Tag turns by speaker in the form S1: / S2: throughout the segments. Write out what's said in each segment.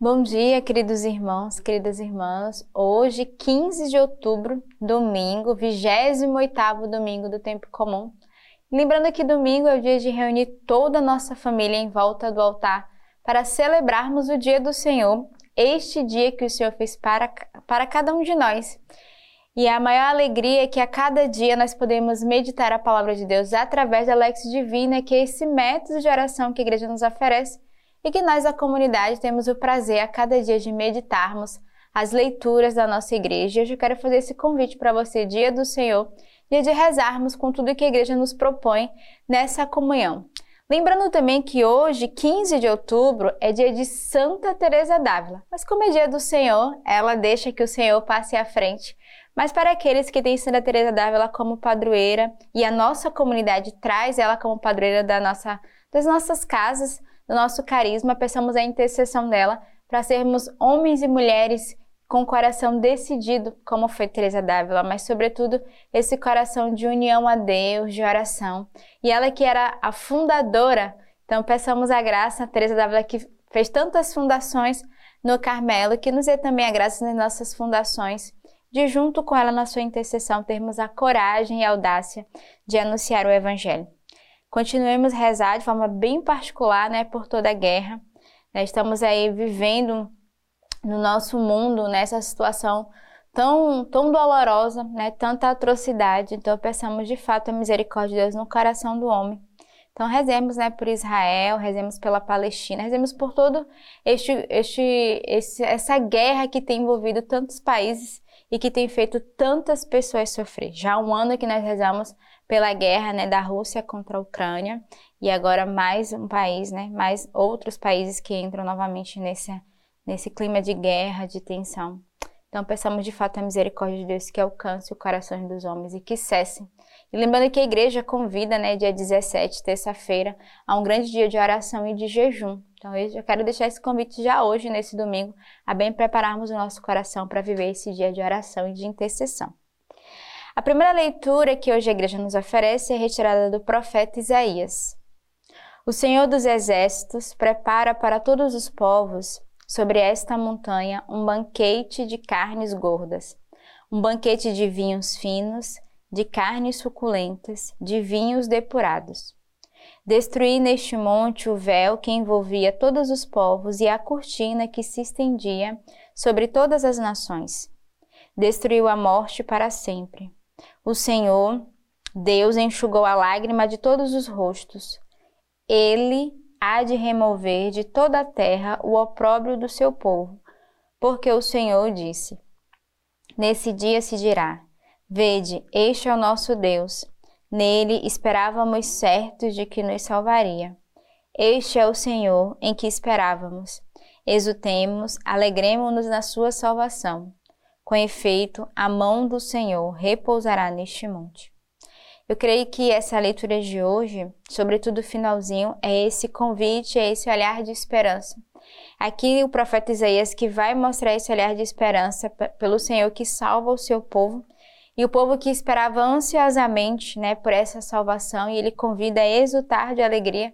S1: Bom dia, queridos irmãos, queridas irmãs. Hoje, 15 de outubro, domingo, 28º domingo do tempo comum. Lembrando que domingo é o dia de reunir toda a nossa família em volta do altar para celebrarmos o dia do Senhor, este dia que o Senhor fez para, para cada um de nós. E a maior alegria é que a cada dia nós podemos meditar a palavra de Deus através da Lex Divina, que é esse método de oração que a igreja nos oferece e que nós, a comunidade, temos o prazer a cada dia de meditarmos as leituras da nossa igreja. E hoje eu quero fazer esse convite para você, dia do Senhor, dia de rezarmos com tudo que a igreja nos propõe nessa comunhão. Lembrando também que hoje, 15 de outubro, é dia de Santa Teresa d'Ávila. Mas como é dia do Senhor, ela deixa que o Senhor passe à frente. Mas para aqueles que têm Santa Teresa d'Ávila como padroeira e a nossa comunidade traz ela como padroeira da nossa, das nossas casas, do nosso carisma, peçamos a intercessão dela para sermos homens e mulheres com o coração decidido, como foi Teresa d'Ávila, mas sobretudo esse coração de união a Deus, de oração. E ela que era a fundadora, então peçamos a graça a Teresa d'Ávila que fez tantas fundações no Carmelo, que nos dê também a graça nas nossas fundações, de junto com ela na sua intercessão termos a coragem e a audácia de anunciar o evangelho. Continuemos a rezar de forma bem particular, né, por toda a guerra. Né, estamos aí vivendo no nosso mundo nessa situação tão, tão dolorosa, né, tanta atrocidade. Então, peçamos de fato a misericórdia de Deus no coração do homem. Então, rezemos né, por Israel, rezemos pela Palestina, rezemos por todo este, este, essa guerra que tem envolvido tantos países e que tem feito tantas pessoas sofrer. Já há um ano que nós rezamos pela guerra né, da Rússia contra a Ucrânia e agora mais um país, né, mais outros países que entram novamente nesse, nesse clima de guerra, de tensão. Então, peçamos de fato a misericórdia de Deus que alcance o coração dos homens e que cessem. E lembrando que a igreja convida, né, dia 17, terça-feira, a um grande dia de oração e de jejum. Então, eu já quero deixar esse convite já hoje, nesse domingo, a bem prepararmos o nosso coração para viver esse dia de oração e de intercessão. A primeira leitura que hoje a igreja nos oferece é retirada do profeta Isaías. O Senhor dos Exércitos prepara para todos os povos sobre esta montanha um banquete de carnes gordas, um banquete de vinhos finos, de carnes suculentas, de vinhos depurados. Destruí neste monte o véu que envolvia todos os povos e a cortina que se estendia sobre todas as nações. Destruiu a morte para sempre o Senhor, Deus, enxugou a lágrima de todos os rostos. Ele há de remover de toda a terra o opróbrio do seu povo, porque o Senhor disse: Nesse dia se dirá: Vede, este é o nosso Deus. Nele esperávamos certos de que nos salvaria. Este é o Senhor em que esperávamos. Exultemos, alegremos-nos na sua salvação. Com efeito, a mão do Senhor repousará neste monte. Eu creio que essa leitura de hoje, sobretudo o finalzinho, é esse convite, é esse olhar de esperança. Aqui o profeta Isaías que vai mostrar esse olhar de esperança pelo Senhor que salva o seu povo e o povo que esperava ansiosamente, né, por essa salvação e ele convida a exultar de alegria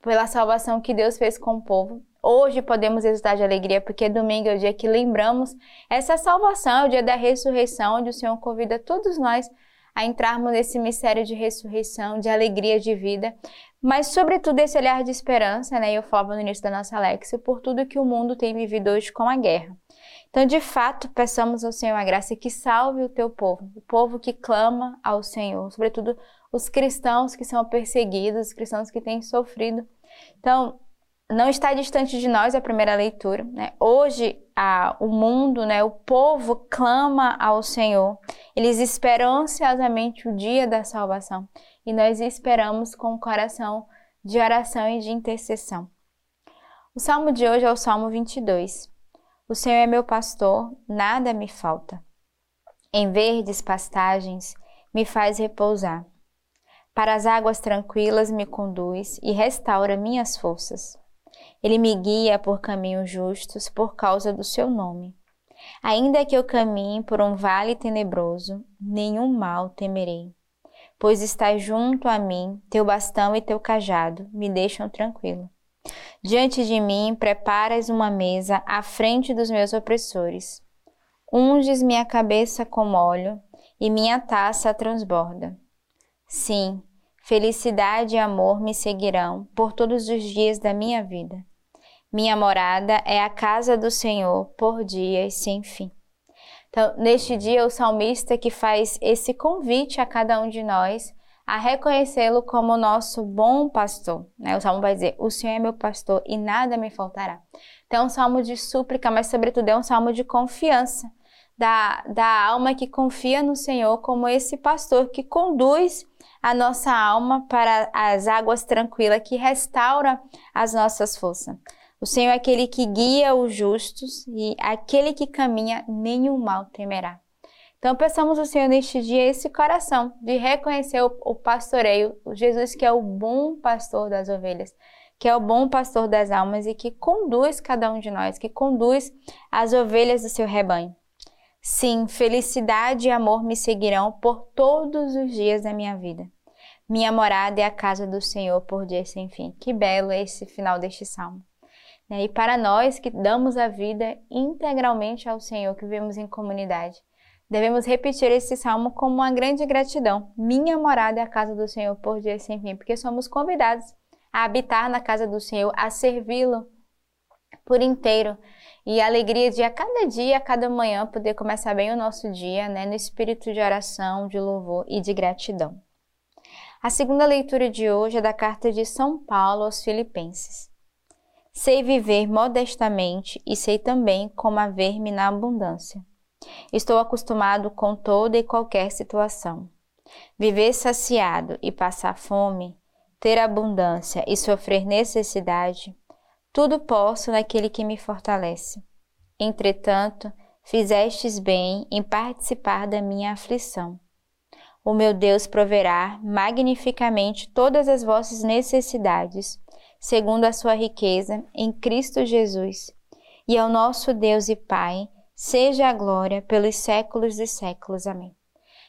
S1: pela salvação que Deus fez com o povo Hoje podemos exultar de alegria, porque domingo é o dia que lembramos essa salvação, é o dia da ressurreição, onde o Senhor convida todos nós a entrarmos nesse mistério de ressurreição, de alegria de vida, mas sobretudo esse olhar de esperança, né? Eu falava no início da nossa Alexa, por tudo que o mundo tem vivido hoje com a guerra. Então, de fato, peçamos ao Senhor a graça que salve o teu povo, o povo que clama ao Senhor, sobretudo os cristãos que são perseguidos, os cristãos que têm sofrido. Então, não está distante de nós a primeira leitura. Né? Hoje, a, o mundo, né, o povo clama ao Senhor. Eles esperam ansiosamente o dia da salvação. E nós esperamos com o coração de oração e de intercessão. O salmo de hoje é o Salmo 22. O Senhor é meu pastor, nada me falta. Em verdes pastagens me faz repousar. Para as águas tranquilas me conduz e restaura minhas forças. Ele me guia por caminhos justos por causa do seu nome. Ainda que eu caminhe por um vale tenebroso, nenhum mal temerei, pois estás junto a mim, teu bastão e teu cajado me deixam tranquilo. Diante de mim preparas uma mesa à frente dos meus opressores. Unges minha cabeça com óleo e minha taça transborda. Sim, felicidade e amor me seguirão por todos os dias da minha vida. Minha morada é a casa do Senhor por dias sem fim. Então, neste dia, o salmista que faz esse convite a cada um de nós a reconhecê-lo como nosso bom pastor. Né? O salmo vai dizer: O Senhor é meu pastor e nada me faltará. Então, é um salmo de súplica, mas, sobretudo, é um salmo de confiança da, da alma que confia no Senhor como esse pastor que conduz a nossa alma para as águas tranquilas, que restaura as nossas forças. O Senhor é aquele que guia os justos e aquele que caminha, nenhum mal temerá. Então, peçamos ao Senhor neste dia esse coração de reconhecer o, o pastoreio, o Jesus que é o bom pastor das ovelhas, que é o bom pastor das almas e que conduz cada um de nós, que conduz as ovelhas do seu rebanho. Sim, felicidade e amor me seguirão por todos os dias da minha vida. Minha morada é a casa do Senhor por dias sem fim. Que belo é esse final deste salmo. Né? E para nós que damos a vida integralmente ao Senhor, que vivemos em comunidade, Devemos repetir esse salmo como uma grande gratidão. Minha morada é a casa do Senhor por dias sem fim, porque somos convidados a habitar na casa do Senhor, a servi-lo por inteiro. E a alegria de a cada dia, a cada manhã, poder começar bem o nosso dia, né, no espírito de oração, de louvor e de gratidão. A segunda leitura de hoje é da carta de São Paulo aos Filipenses. Sei viver modestamente e sei também como haver-me na abundância. Estou acostumado com toda e qualquer situação. Viver saciado e passar fome, ter abundância e sofrer necessidade, tudo posso naquele que me fortalece. Entretanto, fizestes bem em participar da minha aflição. O meu Deus proverá magnificamente todas as vossas necessidades, segundo a sua riqueza em Cristo Jesus. E ao nosso Deus e Pai, seja a glória pelos séculos dos séculos. Amém.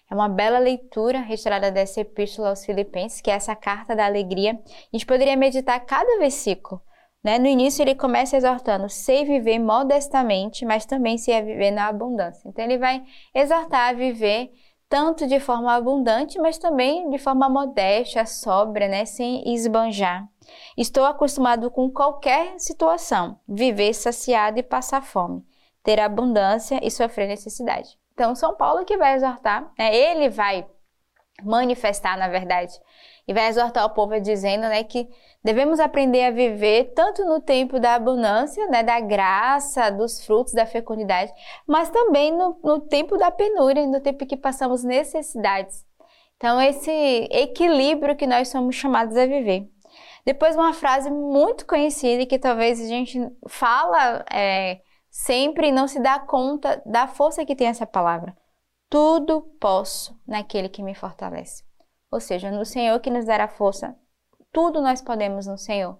S1: É uma bela leitura retirada dessa epístola aos Filipenses, que é essa carta da alegria. A gente poderia meditar cada versículo. Né? No início ele começa exortando, sei viver modestamente, mas também sei viver na abundância. Então ele vai exortar a viver tanto de forma abundante, mas também de forma modesta, sóbria, né? sem esbanjar. Estou acostumado com qualquer situação, viver saciado e passar fome ter abundância e sofrer necessidade. Então, São Paulo que vai exortar, né? ele vai manifestar, na verdade, e vai exortar o povo dizendo né, que devemos aprender a viver tanto no tempo da abundância, né, da graça, dos frutos da fecundidade, mas também no, no tempo da penúria, no tempo que passamos necessidades. Então, esse equilíbrio que nós somos chamados a viver. Depois, uma frase muito conhecida que talvez a gente fala é, sempre não se dá conta da força que tem essa palavra. Tudo posso naquele que me fortalece. Ou seja, no Senhor que nos dará força. Tudo nós podemos no Senhor.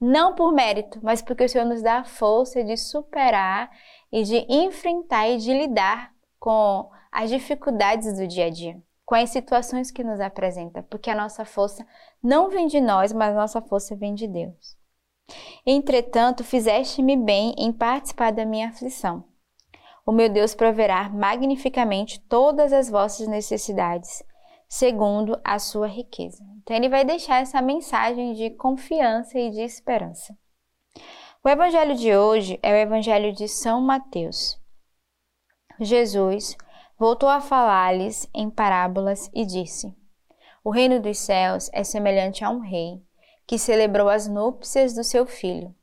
S1: Não por mérito, mas porque o Senhor nos dá a força de superar e de enfrentar e de lidar com as dificuldades do dia a dia, com as situações que nos apresenta, porque a nossa força não vem de nós, mas a nossa força vem de Deus. Entretanto, fizeste-me bem em participar da minha aflição. O meu Deus proverá magnificamente todas as vossas necessidades, segundo a sua riqueza. Então, ele vai deixar essa mensagem de confiança e de esperança. O evangelho de hoje é o evangelho de São Mateus. Jesus voltou a falar-lhes em parábolas e disse: O reino dos céus é semelhante a um rei que celebrou as núpcias do seu filho.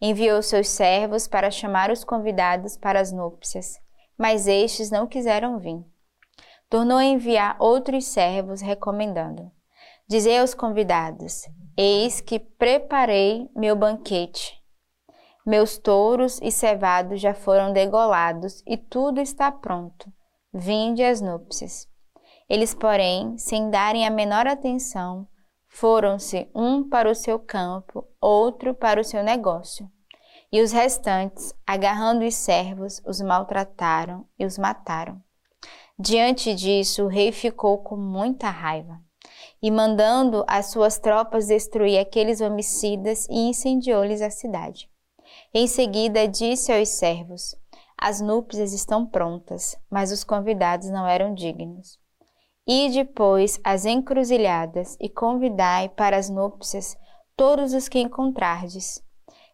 S1: Enviou seus servos para chamar os convidados para as núpcias, mas estes não quiseram vir. Tornou a enviar outros servos, recomendando: Dizei aos convidados: Eis que preparei meu banquete. Meus touros e cevados já foram degolados e tudo está pronto. Vinde às núpcias. Eles, porém, sem darem a menor atenção, foram-se um para o seu campo, outro para o seu negócio. E os restantes, agarrando os servos, os maltrataram e os mataram. Diante disso, o rei ficou com muita raiva e mandando as suas tropas destruir aqueles homicidas e incendiou-lhes a cidade. Em seguida disse aos servos: As núpcias estão prontas, mas os convidados não eram dignos. E depois as encruzilhadas e convidai para as núpcias todos os que encontrardes.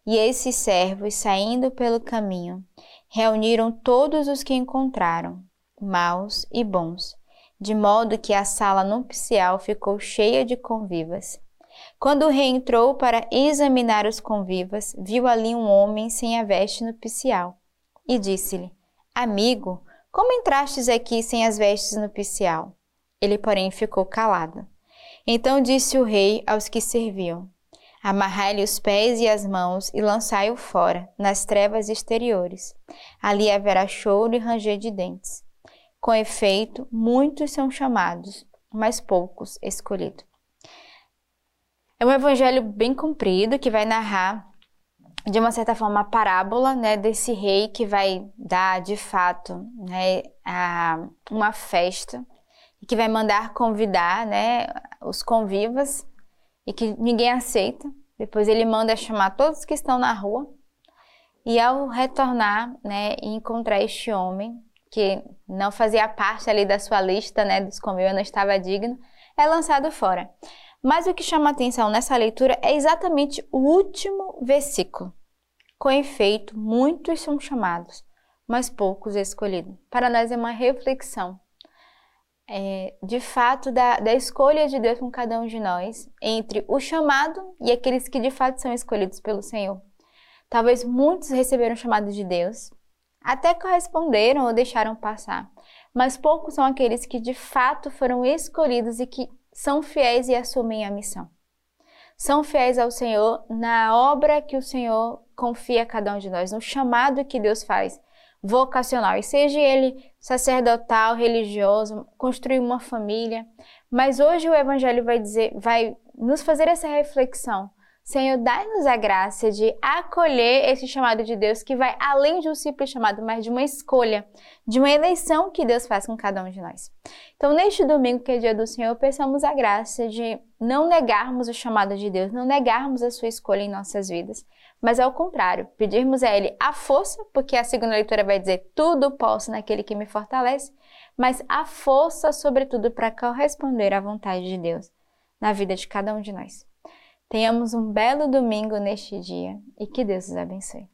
S1: E esses servos, saindo pelo caminho, reuniram todos os que encontraram, maus e bons, de modo que a sala nupcial ficou cheia de convivas. Quando o rei entrou para examinar os convivas, viu ali um homem sem a veste nupcial e disse-lhe: Amigo, como entrastes aqui sem as vestes nupcial? Ele, porém, ficou calado. Então disse o rei aos que serviam: Amarrai-lhe os pés e as mãos e lançai-o fora, nas trevas exteriores. Ali haverá choro e ranger de dentes. Com efeito, muitos são chamados, mas poucos escolhidos. É um evangelho bem comprido que vai narrar, de uma certa forma, a parábola né, desse rei que vai dar, de fato, né, a, uma festa e que vai mandar convidar né, os convivas e que ninguém aceita. Depois ele manda chamar todos que estão na rua e ao retornar né, e encontrar este homem que não fazia parte ali da sua lista, né, dos convivas, não estava digno, é lançado fora. Mas o que chama atenção nessa leitura é exatamente o último versículo. Com efeito, muitos são chamados, mas poucos escolhidos. Para nós é uma reflexão, é, de fato, da, da escolha de Deus com cada um de nós, entre o chamado e aqueles que de fato são escolhidos pelo Senhor. Talvez muitos receberam o chamado de Deus, até corresponderam ou deixaram passar, mas poucos são aqueles que de fato foram escolhidos e que são fiéis e assumem a missão. São fiéis ao Senhor na obra que o Senhor confia a cada um de nós, no chamado que Deus faz, vocacional, e seja ele sacerdotal, religioso, construir uma família. Mas hoje o Evangelho vai dizer, vai nos fazer essa reflexão Senhor, dai-nos a graça de acolher esse chamado de Deus que vai além de um simples chamado, mas de uma escolha, de uma eleição que Deus faz com cada um de nós. Então, neste domingo, que é dia do Senhor, peçamos a graça de não negarmos o chamado de Deus, não negarmos a sua escolha em nossas vidas, mas ao contrário, pedirmos a Ele a força, porque a segunda leitura vai dizer: tudo posso naquele que me fortalece, mas a força, sobretudo, para corresponder à vontade de Deus na vida de cada um de nós. Tenhamos um belo domingo neste dia e que Deus os abençoe.